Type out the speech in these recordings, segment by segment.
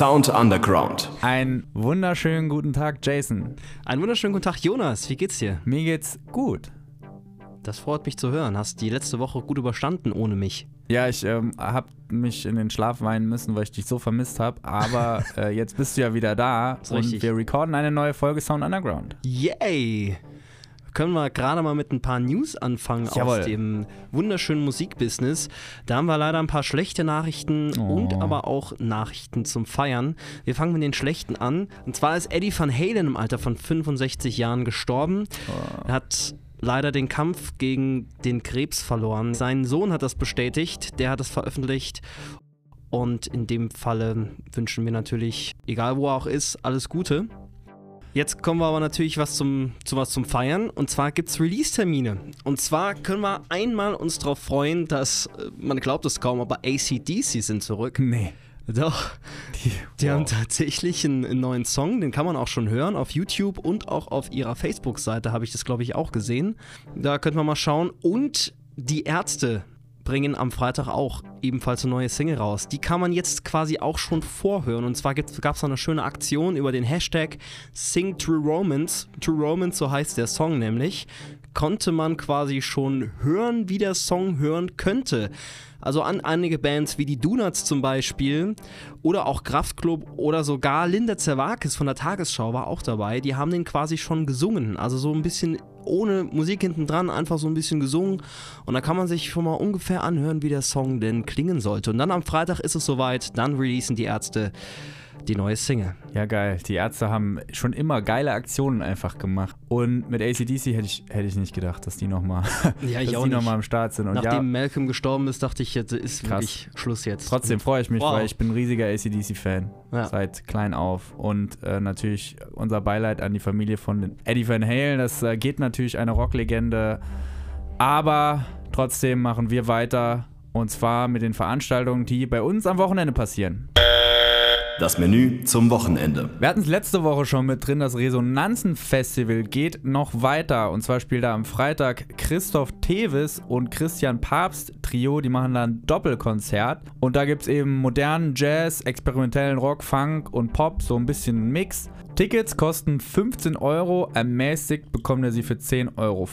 Sound Underground. Einen wunderschönen guten Tag, Jason. Einen wunderschönen guten Tag, Jonas. Wie geht's dir? Mir geht's gut. Das freut mich zu hören. Hast die letzte Woche gut überstanden ohne mich? Ja, ich ähm, habe mich in den Schlaf weinen müssen, weil ich dich so vermisst habe. Aber äh, jetzt bist du ja wieder da und richtig. wir recorden eine neue Folge Sound Underground. Yay! Können wir gerade mal mit ein paar News anfangen Jawohl. aus dem wunderschönen Musikbusiness. Da haben wir leider ein paar schlechte Nachrichten Oh. und aber auch Nachrichten zum Feiern. Wir fangen mit den schlechten an. Und zwar ist Eddie Van Halen im Alter von 65 Jahren gestorben. Er hat leider den Kampf gegen den Krebs verloren. Sein Sohn hat das bestätigt, der hat es veröffentlicht. Und in dem Falle wünschen wir natürlich, egal wo er auch ist, alles Gute. Jetzt kommen wir aber natürlich was zum, zu was zum Feiern. Und zwar gibt es Release-Termine. Und zwar können wir einmal uns darauf freuen, dass, äh, man glaubt es kaum, aber ACDC sind zurück. Nee. Doch, Die, die haben wow. tatsächlich einen, einen neuen Song, den kann man auch schon hören auf YouTube und auch auf ihrer Facebook-Seite habe ich das, glaube ich, auch gesehen. Da könnte man mal schauen. Und die Ärzte bringen am Freitag auch ebenfalls eine neue Single raus. Die kann man jetzt quasi auch schon vorhören. Und zwar gab es eine schöne Aktion über den Hashtag Sing True Romance. True Romance, so heißt der Song nämlich. Konnte man quasi schon hören, wie der Song hören könnte. Also an einige Bands wie die Donuts zum Beispiel oder auch Kraftklub oder sogar Linda Zerwakis von der Tagesschau war auch dabei. Die haben den quasi schon gesungen. Also so ein bisschen ohne Musik hinten dran, einfach so ein bisschen gesungen. Und da kann man sich schon mal ungefähr anhören, wie der Song denn klingen sollte. Und dann am Freitag ist es soweit, dann releasen die Ärzte die neue Single. Ja, geil. Die Ärzte haben schon immer geile Aktionen einfach gemacht. Und mit ACDC hätte ich, hätte ich nicht gedacht, dass die nochmal Ja, ich dass auch die nicht. noch mal am Start sind. Und Nachdem ja, Malcolm gestorben ist, dachte ich, jetzt ist Krass. wirklich Schluss jetzt. trotzdem freue ich mich, Wow. weil ich bin ein riesiger ACDC-Fan. Ja. Seit klein auf. Und äh, natürlich unser Beileid an die Familie von Eddie Van Halen. Das äh, geht natürlich eine Rocklegende. Aber trotzdem machen wir weiter. Und zwar mit den Veranstaltungen, die bei uns am Wochenende passieren. Das Menü zum Wochenende. Wir hatten es letzte Woche schon mit drin, das Resonanzen-Festival geht noch weiter. Und zwar spielt da am Freitag Christoph Tevis und Christian Papst Trio, die machen da ein Doppelkonzert. Und da gibt es eben modernen Jazz, experimentellen Rock, Funk und Pop, so ein bisschen Mix. Tickets kosten 15 Euro, ermäßigt bekommt ihr sie für 10,50 Euro.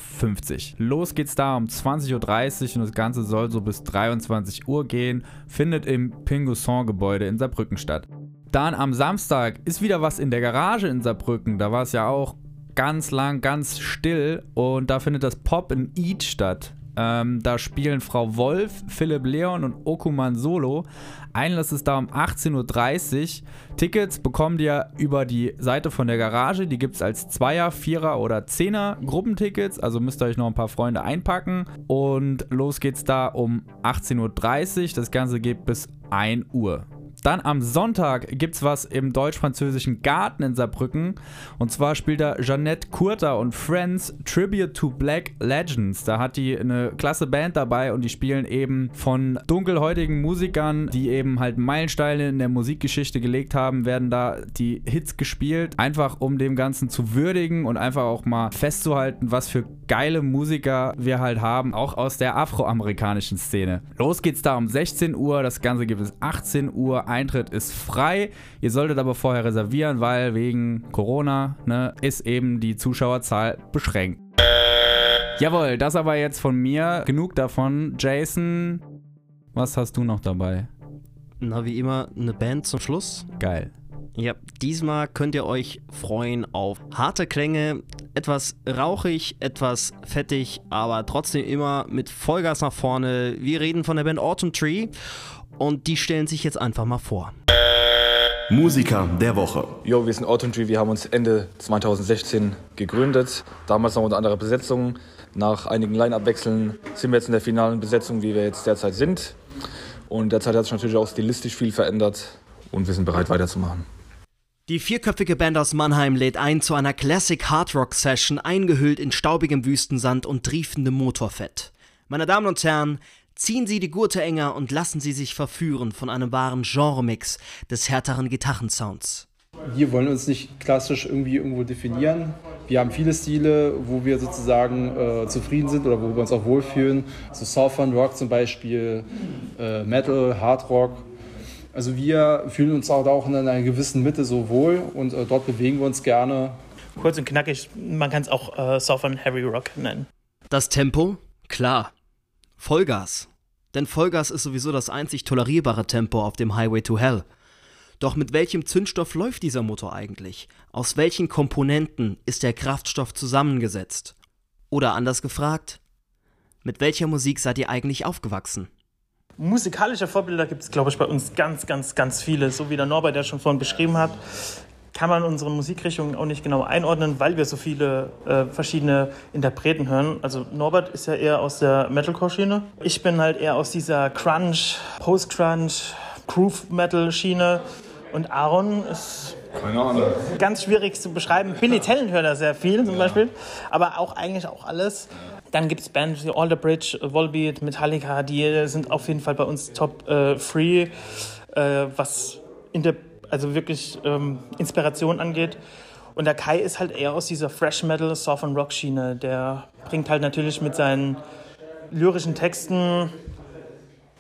Los geht's da um 20.30 Uhr und das Ganze soll so bis 23 Uhr gehen. Findet im Pingusson-Gebäude in Saarbrücken statt. Dann am Samstag ist wieder was in der Garage in Saarbrücken. Da war es ja auch ganz lang, ganz still. Und da findet das Pop in Eat statt. Ähm, da spielen Frau Wolf, Philipp Leon und Okuman Solo. Einlass ist da um 18.30 Uhr. Tickets bekommt ihr über die Seite von der Garage. Die gibt es als Zweier-, Vierer- oder Zehner Gruppentickets. Also müsst ihr euch noch ein paar Freunde einpacken. Und los geht's da um 18.30 Uhr. Das Ganze geht bis 1 Uhr. Dann am Sonntag gibt's was im deutsch-französischen Garten in Saarbrücken. Und zwar spielt da Jeanette Kurter und Friends Tribute to Black Legends. Da hat die eine klasse Band dabei und die spielen eben von dunkelhäutigen Musikern, die eben halt Meilensteine in der Musikgeschichte gelegt haben, werden da die Hits gespielt. Einfach um dem Ganzen zu würdigen und einfach auch mal festzuhalten, was für geile Musiker wir halt haben, auch aus der afroamerikanischen Szene. Los geht's da um 16 Uhr, das Ganze gibt es 18 Uhr, Eintritt ist frei. Ihr solltet aber vorher reservieren, weil wegen Corona ne, ist eben die Zuschauerzahl beschränkt. Jawohl, das aber jetzt von mir. Genug davon. Jason, was hast du noch dabei? Na, wie immer, eine Band zum Schluss. Geil. Ja, diesmal könnt ihr euch freuen auf harte Klänge, etwas rauchig, etwas fettig, aber trotzdem immer mit Vollgas nach vorne. Wir reden von der Band Autumn Tree und die stellen sich jetzt einfach mal vor. Musiker der Woche. Jo, wir sind Autumn Tree, wir haben uns Ende 2016 gegründet. Damals noch unter anderer Besetzung. Nach einigen Line-Up-Wechseln sind wir jetzt in der finalen Besetzung, wie wir jetzt derzeit sind. Und derzeit hat sich natürlich auch stilistisch viel verändert und wir sind bereit weiterzumachen. Die vierköpfige Band aus Mannheim lädt ein zu einer Classic Hard Rock Session, eingehüllt in staubigem Wüstensand und triefendem Motorfett. Meine Damen und Herren, ziehen Sie die Gurte enger und lassen Sie sich verführen von einem wahren Genremix des härteren Gitarrensounds. Wir wollen uns nicht klassisch irgendwie irgendwo definieren. Wir haben viele Stile, wo wir sozusagen äh, zufrieden sind oder wo wir uns auch wohlfühlen. So Southern Rock zum Beispiel, äh, Metal, Hard Rock. Also wir fühlen uns auch, auch in einer gewissen Mitte so wohl und äh, dort bewegen wir uns gerne. Kurz und knackig, man kann es auch äh, Southern Heavy Rock nennen. Das Tempo? Klar. Vollgas. Denn Vollgas ist sowieso das einzig tolerierbare Tempo auf dem Highway to Hell. Doch mit welchem Zündstoff läuft dieser Motor eigentlich? Aus welchen Komponenten ist der Kraftstoff zusammengesetzt? Oder anders gefragt, mit welcher Musik seid ihr eigentlich aufgewachsen? Musikalische Vorbilder gibt es, glaube ich, bei uns ganz, ganz, ganz viele. So wie der Norbert ja schon vorhin beschrieben hat, kann man unsere Musikrichtungen auch nicht genau einordnen, weil wir so viele äh, verschiedene Interpreten hören. Also Norbert ist ja eher aus der Metalcore-Schiene. Ich bin halt eher aus dieser Crunch, Post-Crunch, Groove-Metal-Schiene. Und Aaron ist Keine Ahnung. ganz schwierig zu beschreiben. Billy Talent hört er sehr viel zum Beispiel, aber auch eigentlich auch alles. Dann gibt es Bands wie All the Bridge, Volbeat, Metallica, die sind auf jeden Fall bei uns top äh, free, äh, was in der, also wirklich ähm, Inspiration angeht. Und der Kai ist halt eher aus dieser Fresh Metal, Soft and Rock Schiene. Der bringt halt natürlich mit seinen lyrischen Texten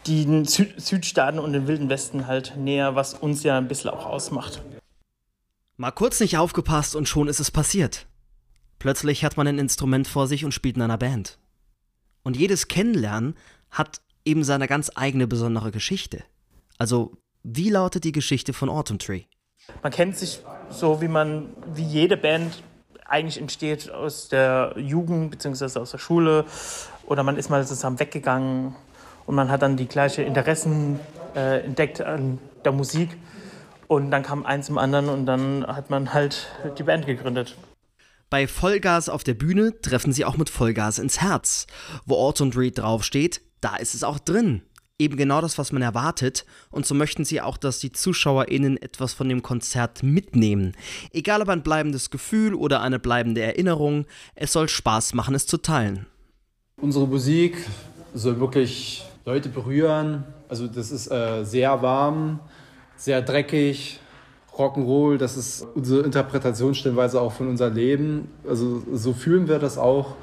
die Sü Südstaaten und den Wilden Westen halt näher, was uns ja ein bisschen auch ausmacht. Mal kurz nicht aufgepasst und schon ist es passiert. Plötzlich hat man ein Instrument vor sich und spielt in einer Band. Und jedes Kennenlernen hat eben seine ganz eigene besondere Geschichte. Also, wie lautet die Geschichte von Autumn Tree? Man kennt sich so, wie man, wie jede Band eigentlich entsteht aus der Jugend bzw. aus der Schule oder man ist mal zusammen weggegangen und man hat dann die gleichen Interessen äh, entdeckt an der Musik und dann kam eins zum anderen und dann hat man halt die Band gegründet. Bei Vollgas auf der Bühne treffen sie auch mit Vollgas ins Herz. Wo Autumn Tree draufsteht, da ist es auch drin. Eben genau das, was man erwartet. Und so möchten sie auch, dass die ZuschauerInnen etwas von dem Konzert mitnehmen. Egal ob ein bleibendes Gefühl oder eine bleibende Erinnerung, es soll Spaß machen, es zu teilen. Unsere Musik soll wirklich Leute berühren. Also das ist äh, sehr warm, sehr dreckig, Rock'n'Roll. Das ist unsere Interpretationsstellweise auch von unserem Leben. Also so fühlen wir das auch.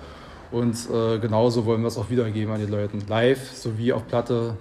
Und äh, genauso wollen wir es auch wiedergeben an die Leute. Live sowie auf Platte.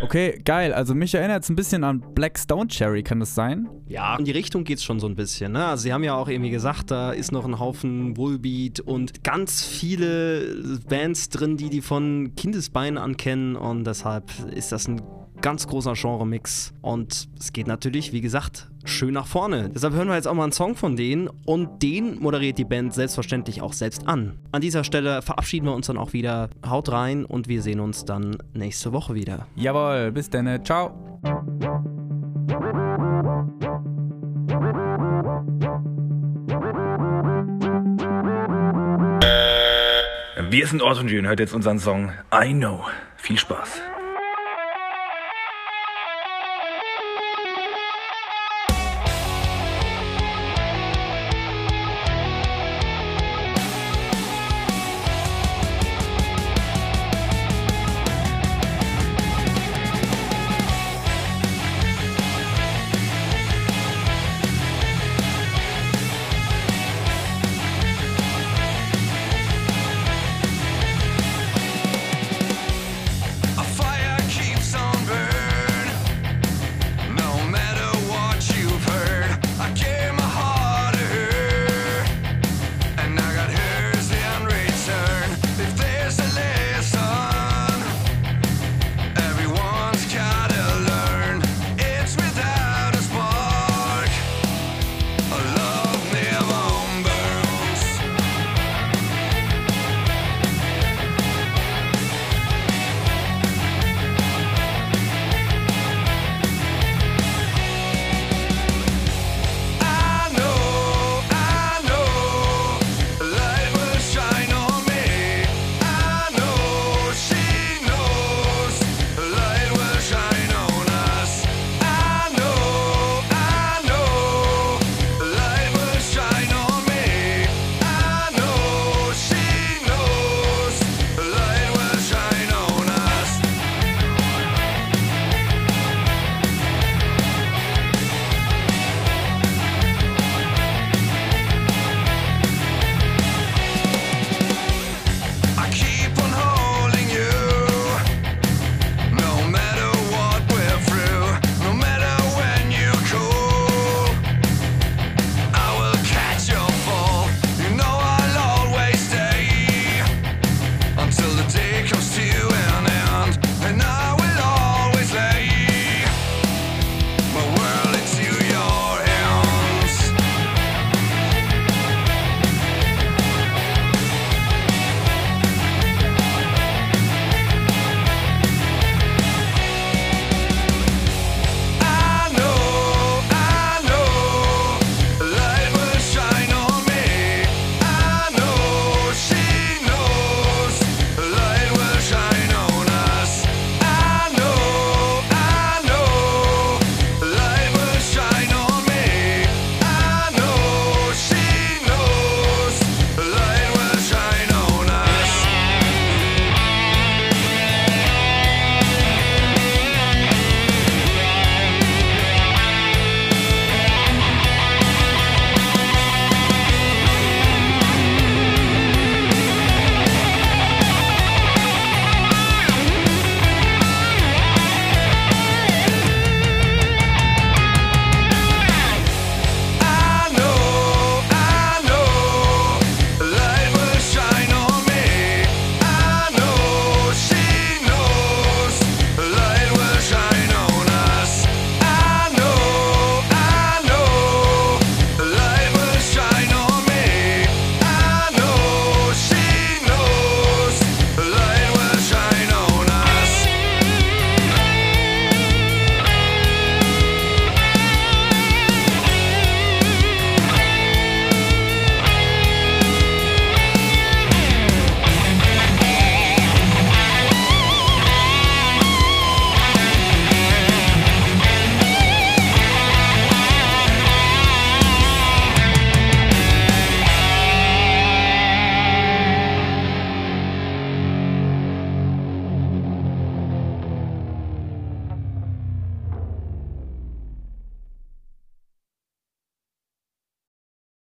Okay, geil. Also mich erinnert es ein bisschen an Black Stone Cherry, kann das sein? Ja, in die Richtung geht's schon so ein bisschen. Ne? Also sie haben ja auch irgendwie gesagt, da ist noch ein Haufen Bullbeat und ganz viele Bands drin, die die von Kindesbeinen ankennen und deshalb ist das ein ganz großer Genre-Mix und es geht natürlich, wie gesagt, schön nach vorne. Deshalb hören wir jetzt auch mal einen Song von denen und den moderiert die Band selbstverständlich auch selbst an. An dieser Stelle verabschieden wir uns dann auch wieder. Haut rein und wir sehen uns dann nächste Woche wieder. Jawohl, bis dann. Ciao. Wir sind Ort und Jön, hört jetzt unseren Song I Know. Viel Spaß.